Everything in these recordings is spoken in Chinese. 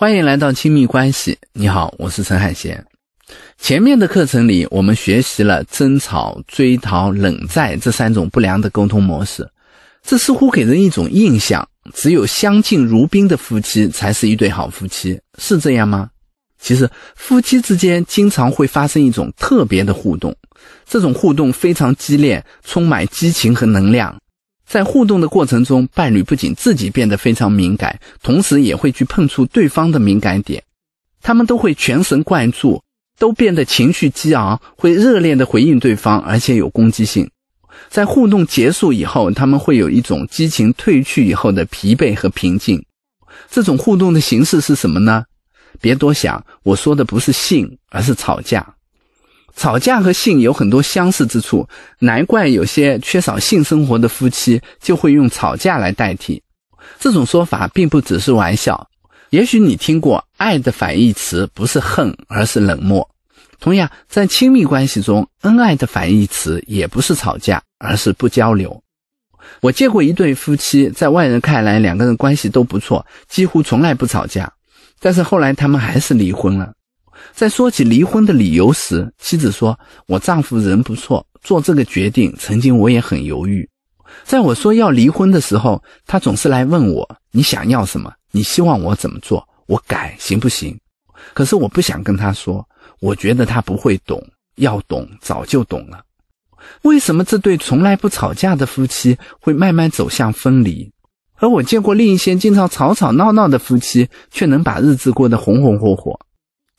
欢迎来到亲密关系。你好，我是陈海贤。前面的课程里，我们学习了争吵、追逃、冷战这三种不良的沟通模式。这似乎给人一种印象，只有相敬如宾的夫妻才是一对好夫妻，是这样吗？其实，夫妻之间经常会发生一种特别的互动，这种互动非常激烈，充满激情和能量。在互动的过程中，伴侣不仅自己变得非常敏感，同时也会去碰触对方的敏感点。他们都会全神贯注，都变得情绪激昂，会热烈的回应对方，而且有攻击性。在互动结束以后，他们会有一种激情褪去以后的疲惫和平静。这种互动的形式是什么呢？别多想，我说的不是性，而是吵架。吵架和性有很多相似之处，难怪有些缺少性生活的夫妻就会用吵架来代替。这种说法并不只是玩笑。也许你听过，爱的反义词不是恨，而是冷漠。同样，在亲密关系中，恩爱的反义词也不是吵架，而是不交流。我见过一对夫妻，在外人看来两个人关系都不错，几乎从来不吵架，但是后来他们还是离婚了。在说起离婚的理由时，妻子说：“我丈夫人不错，做这个决定曾经我也很犹豫。在我说要离婚的时候，他总是来问我：你想要什么？你希望我怎么做？我改行不行？可是我不想跟他说，我觉得他不会懂，要懂早就懂了。为什么这对从来不吵架的夫妻会慢慢走向分离？而我见过另一些经常吵吵闹闹的夫妻，却能把日子过得红红火火。”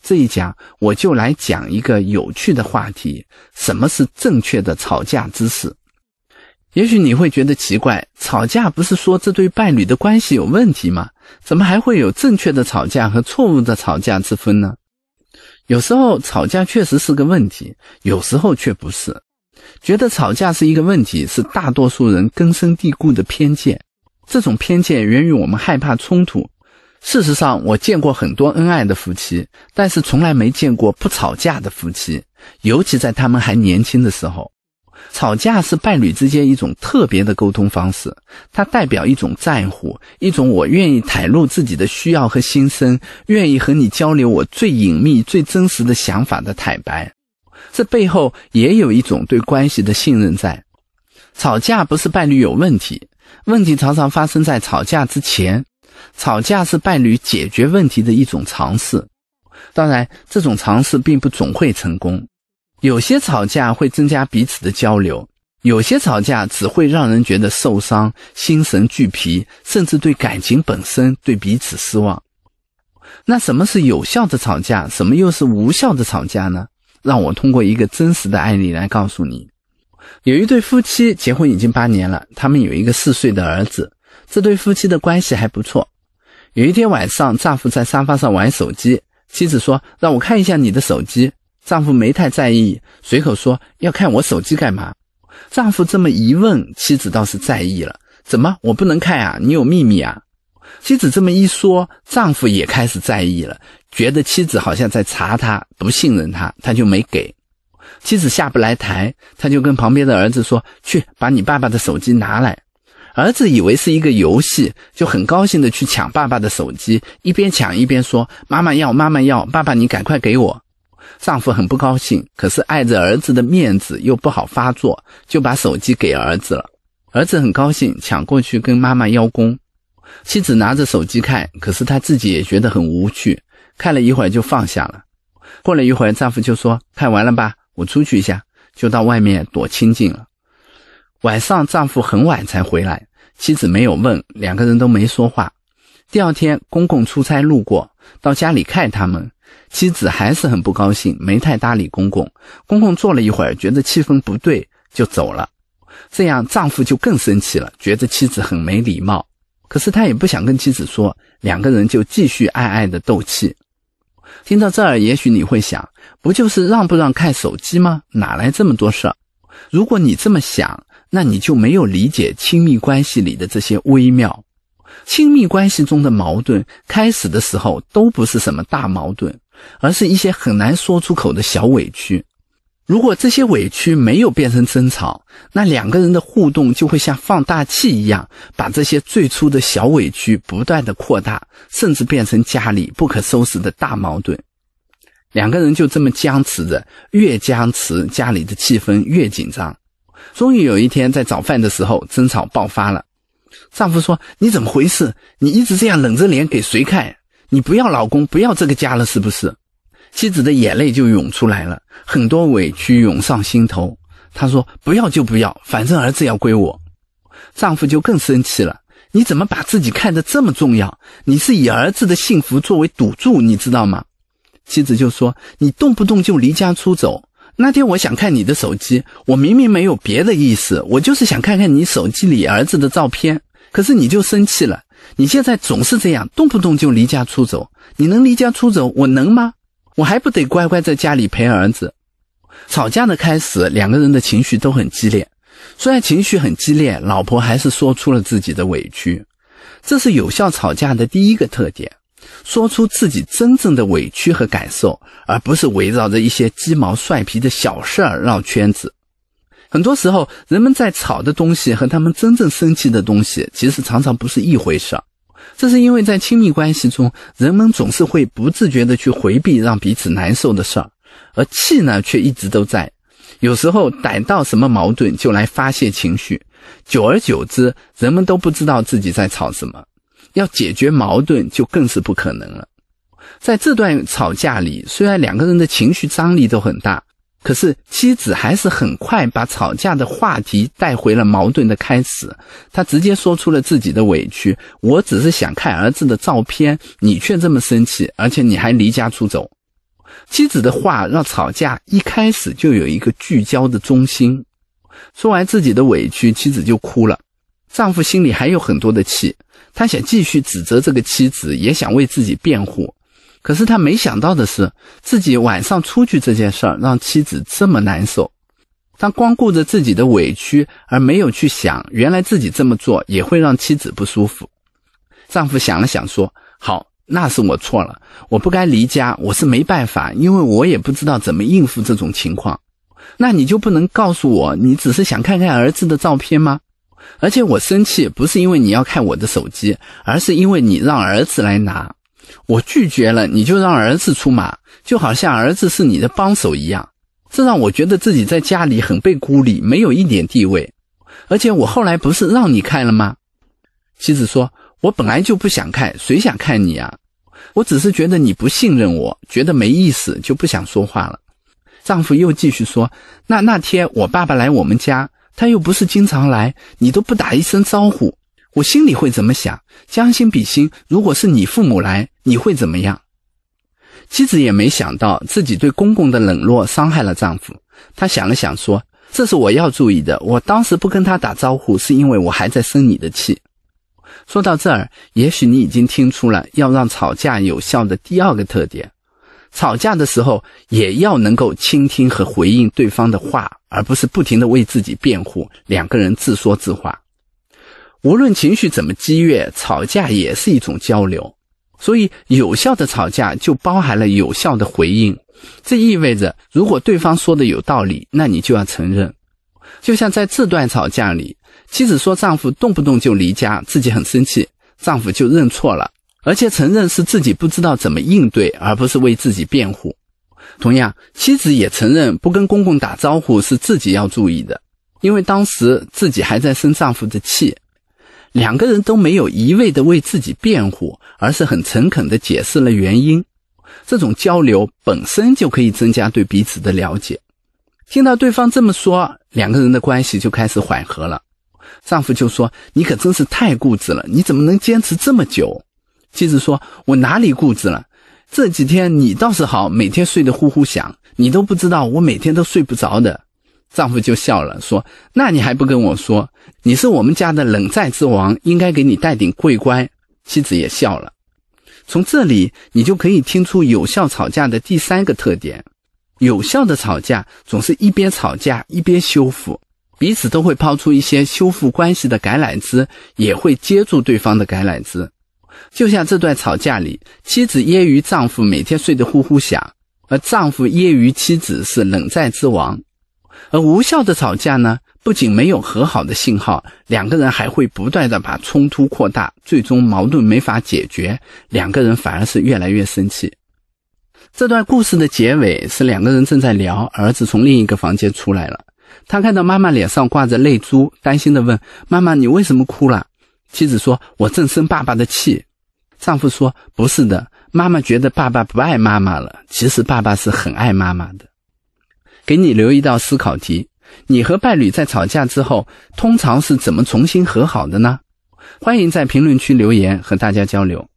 这一讲，我就来讲一个有趣的话题：什么是正确的吵架姿势？也许你会觉得奇怪，吵架不是说这对伴侣的关系有问题吗？怎么还会有正确的吵架和错误的吵架之分呢？有时候吵架确实是个问题，有时候却不是。觉得吵架是一个问题，是大多数人根深蒂固的偏见。这种偏见源于我们害怕冲突。事实上，我见过很多恩爱的夫妻，但是从来没见过不吵架的夫妻。尤其在他们还年轻的时候，吵架是伴侣之间一种特别的沟通方式，它代表一种在乎，一种我愿意袒露自己的需要和心声，愿意和你交流我最隐秘、最真实的想法的坦白。这背后也有一种对关系的信任在。吵架不是伴侣有问题，问题常常发生在吵架之前。吵架是伴侣解决问题的一种尝试，当然，这种尝试并不总会成功。有些吵架会增加彼此的交流，有些吵架只会让人觉得受伤、心神俱疲，甚至对感情本身、对彼此失望。那什么是有效的吵架？什么又是无效的吵架呢？让我通过一个真实的案例来告诉你。有一对夫妻结婚已经八年了，他们有一个四岁的儿子。这对夫妻的关系还不错。有一天晚上，丈夫在沙发上玩手机，妻子说：“让我看一下你的手机。”丈夫没太在意，随口说：“要看我手机干嘛？”丈夫这么一问，妻子倒是在意了：“怎么，我不能看啊？你有秘密啊？”妻子这么一说，丈夫也开始在意了，觉得妻子好像在查他，不信任他，他就没给。妻子下不来台，他就跟旁边的儿子说：“去把你爸爸的手机拿来。”儿子以为是一个游戏，就很高兴的去抢爸爸的手机，一边抢一边说：“妈妈要，妈妈要，爸爸你赶快给我。”丈夫很不高兴，可是碍着儿子的面子又不好发作，就把手机给儿子了。儿子很高兴，抢过去跟妈妈邀功。妻子拿着手机看，可是她自己也觉得很无趣，看了一会儿就放下了。过了一会儿，丈夫就说：“看完了吧，我出去一下。”就到外面躲清静了。晚上，丈夫很晚才回来，妻子没有问，两个人都没说话。第二天，公公出差路过，到家里看他们，妻子还是很不高兴，没太搭理公公。公公坐了一会儿，觉得气氛不对，就走了。这样，丈夫就更生气了，觉得妻子很没礼貌。可是他也不想跟妻子说，两个人就继续爱爱的斗气。听到这儿，也许你会想，不就是让不让看手机吗？哪来这么多事儿？如果你这么想，那你就没有理解亲密关系里的这些微妙。亲密关系中的矛盾，开始的时候都不是什么大矛盾，而是一些很难说出口的小委屈。如果这些委屈没有变成争吵，那两个人的互动就会像放大器一样，把这些最初的小委屈不断的扩大，甚至变成家里不可收拾的大矛盾。两个人就这么僵持着，越僵持，家里的气氛越紧张。终于有一天，在早饭的时候，争吵爆发了。丈夫说：“你怎么回事？你一直这样冷着脸给谁看？你不要老公，不要这个家了，是不是？”妻子的眼泪就涌出来了，很多委屈涌上心头。她说：“不要就不要，反正儿子要归我。”丈夫就更生气了：“你怎么把自己看得这么重要？你是以儿子的幸福作为赌注，你知道吗？”妻子就说：“你动不动就离家出走。那天我想看你的手机，我明明没有别的意思，我就是想看看你手机里儿子的照片。可是你就生气了。你现在总是这样，动不动就离家出走。你能离家出走，我能吗？”我还不得乖乖在家里陪儿子？吵架的开始，两个人的情绪都很激烈。虽然情绪很激烈，老婆还是说出了自己的委屈。这是有效吵架的第一个特点：说出自己真正的委屈和感受，而不是围绕着一些鸡毛蒜皮的小事儿绕圈子。很多时候，人们在吵的东西和他们真正生气的东西，其实常常不是一回事儿。这是因为在亲密关系中，人们总是会不自觉地去回避让彼此难受的事儿，而气呢却一直都在。有时候逮到什么矛盾就来发泄情绪，久而久之，人们都不知道自己在吵什么，要解决矛盾就更是不可能了。在这段吵架里，虽然两个人的情绪张力都很大。可是妻子还是很快把吵架的话题带回了矛盾的开始。她直接说出了自己的委屈：“我只是想看儿子的照片，你却这么生气，而且你还离家出走。”妻子的话让吵架一开始就有一个聚焦的中心。说完自己的委屈，妻子就哭了。丈夫心里还有很多的气，他想继续指责这个妻子，也想为自己辩护。可是他没想到的是，自己晚上出去这件事儿让妻子这么难受。他光顾着自己的委屈，而没有去想，原来自己这么做也会让妻子不舒服。丈夫想了想说：“好，那是我错了，我不该离家，我是没办法，因为我也不知道怎么应付这种情况。那你就不能告诉我，你只是想看看儿子的照片吗？而且我生气不是因为你要看我的手机，而是因为你让儿子来拿。”我拒绝了，你就让儿子出马，就好像儿子是你的帮手一样，这让我觉得自己在家里很被孤立，没有一点地位。而且我后来不是让你看了吗？妻子说：“我本来就不想看，谁想看你啊？我只是觉得你不信任我，觉得没意思，就不想说话了。”丈夫又继续说：“那那天我爸爸来我们家，他又不是经常来，你都不打一声招呼。”我心里会怎么想？将心比心，如果是你父母来，你会怎么样？妻子也没想到自己对公公的冷落伤害了丈夫。她想了想说：“这是我要注意的。我当时不跟他打招呼，是因为我还在生你的气。”说到这儿，也许你已经听出了要让吵架有效的第二个特点：吵架的时候也要能够倾听和回应对方的话，而不是不停的为自己辩护，两个人自说自话。无论情绪怎么激越，吵架也是一种交流，所以有效的吵架就包含了有效的回应。这意味着，如果对方说的有道理，那你就要承认。就像在这段吵架里，妻子说丈夫动不动就离家，自己很生气，丈夫就认错了，而且承认是自己不知道怎么应对，而不是为自己辩护。同样，妻子也承认不跟公公打招呼是自己要注意的，因为当时自己还在生丈夫的气。两个人都没有一味的为自己辩护，而是很诚恳的解释了原因。这种交流本身就可以增加对彼此的了解。听到对方这么说，两个人的关系就开始缓和了。丈夫就说：“你可真是太固执了，你怎么能坚持这么久？”妻子说：“我哪里固执了？这几天你倒是好，每天睡得呼呼响，你都不知道我每天都睡不着的。”丈夫就笑了，说：“那你还不跟我说？你是我们家的冷战之王，应该给你戴顶桂冠。”妻子也笑了。从这里，你就可以听出有效吵架的第三个特点：有效的吵架总是一边吵架一边修复，彼此都会抛出一些修复关系的橄榄枝，也会接住对方的橄榄枝。就像这段吵架里，妻子揶揄丈夫每天睡得呼呼响。而丈夫揶揄妻子是冷战之王。而无效的吵架呢，不仅没有和好的信号，两个人还会不断的把冲突扩大，最终矛盾没法解决，两个人反而是越来越生气。这段故事的结尾是两个人正在聊，儿子从另一个房间出来了，他看到妈妈脸上挂着泪珠，担心的问妈妈：“你为什么哭了？”妻子说：“我正生爸爸的气。”丈夫说：“不是的，妈妈觉得爸爸不爱妈妈了，其实爸爸是很爱妈妈的。”给你留一道思考题：你和伴侣在吵架之后，通常是怎么重新和好的呢？欢迎在评论区留言和大家交流。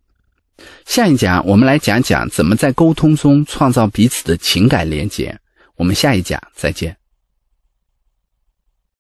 下一讲我们来讲讲怎么在沟通中创造彼此的情感连结。我们下一讲再见。